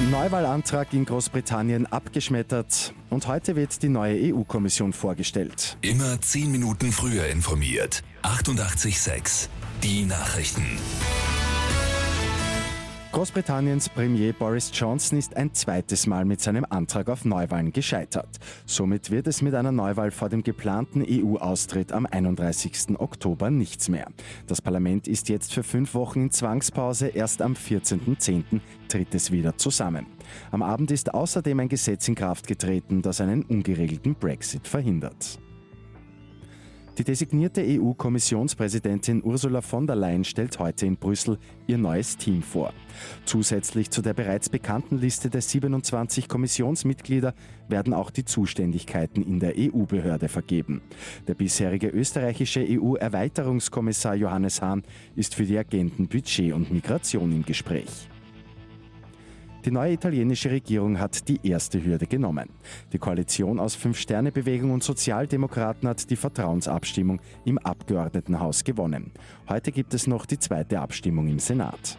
Neuwahlantrag in Großbritannien abgeschmettert und heute wird die neue EU-Kommission vorgestellt. Immer 10 Minuten früher informiert. 88.6 Die Nachrichten. Großbritanniens Premier Boris Johnson ist ein zweites Mal mit seinem Antrag auf Neuwahlen gescheitert. Somit wird es mit einer Neuwahl vor dem geplanten EU-Austritt am 31. Oktober nichts mehr. Das Parlament ist jetzt für fünf Wochen in Zwangspause. Erst am 14.10. tritt es wieder zusammen. Am Abend ist außerdem ein Gesetz in Kraft getreten, das einen ungeregelten Brexit verhindert. Die designierte EU-Kommissionspräsidentin Ursula von der Leyen stellt heute in Brüssel ihr neues Team vor. Zusätzlich zu der bereits bekannten Liste der 27 Kommissionsmitglieder werden auch die Zuständigkeiten in der EU-Behörde vergeben. Der bisherige österreichische EU-Erweiterungskommissar Johannes Hahn ist für die Agenten Budget und Migration im Gespräch. Die neue italienische Regierung hat die erste Hürde genommen. Die Koalition aus Fünf-Sterne-Bewegung und Sozialdemokraten hat die Vertrauensabstimmung im Abgeordnetenhaus gewonnen. Heute gibt es noch die zweite Abstimmung im Senat.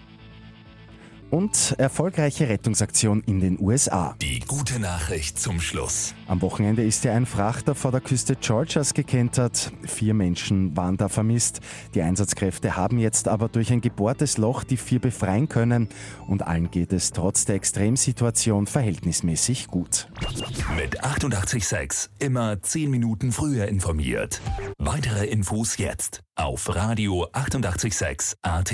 Und erfolgreiche Rettungsaktion in den USA. Die gute Nachricht zum Schluss. Am Wochenende ist ja ein Frachter vor der Küste Georgias gekentert. Vier Menschen waren da vermisst. Die Einsatzkräfte haben jetzt aber durch ein gebohrtes Loch die vier befreien können. Und allen geht es trotz der Extremsituation verhältnismäßig gut. Mit 886 immer 10 Minuten früher informiert. Weitere Infos jetzt auf Radio 886 AT.